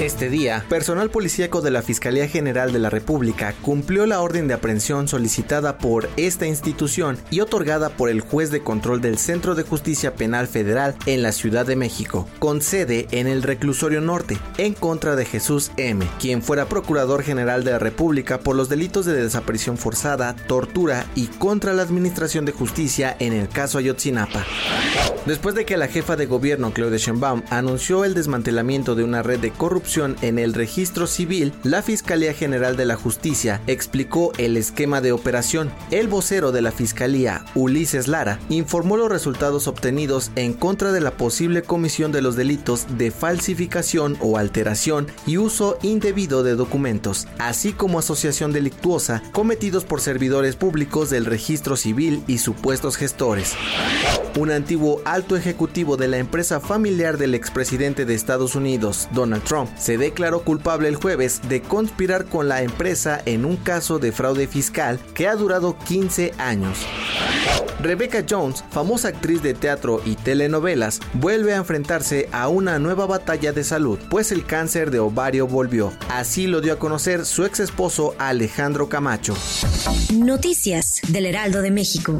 Este día, personal policíaco de la Fiscalía General de la República cumplió la orden de aprehensión solicitada por esta institución y otorgada por el juez de control del Centro de Justicia Penal Federal en la Ciudad de México, con sede en el Reclusorio Norte, en contra de Jesús M., quien fuera Procurador General de la República por los delitos de desaparición forzada, tortura y contra la Administración de Justicia en el caso Ayotzinapa. Después de que la jefa de gobierno Claudia Sheinbaum anunció el desmantelamiento de una red de en el registro civil, la Fiscalía General de la Justicia explicó el esquema de operación. El vocero de la Fiscalía, Ulises Lara, informó los resultados obtenidos en contra de la posible comisión de los delitos de falsificación o alteración y uso indebido de documentos, así como asociación delictuosa cometidos por servidores públicos del registro civil y supuestos gestores. Un antiguo alto ejecutivo de la empresa familiar del expresidente de Estados Unidos, Donald Trump, se declaró culpable el jueves de conspirar con la empresa en un caso de fraude fiscal que ha durado 15 años. Rebecca Jones, famosa actriz de teatro y telenovelas, vuelve a enfrentarse a una nueva batalla de salud, pues el cáncer de ovario volvió. Así lo dio a conocer su ex esposo Alejandro Camacho. Noticias del Heraldo de México.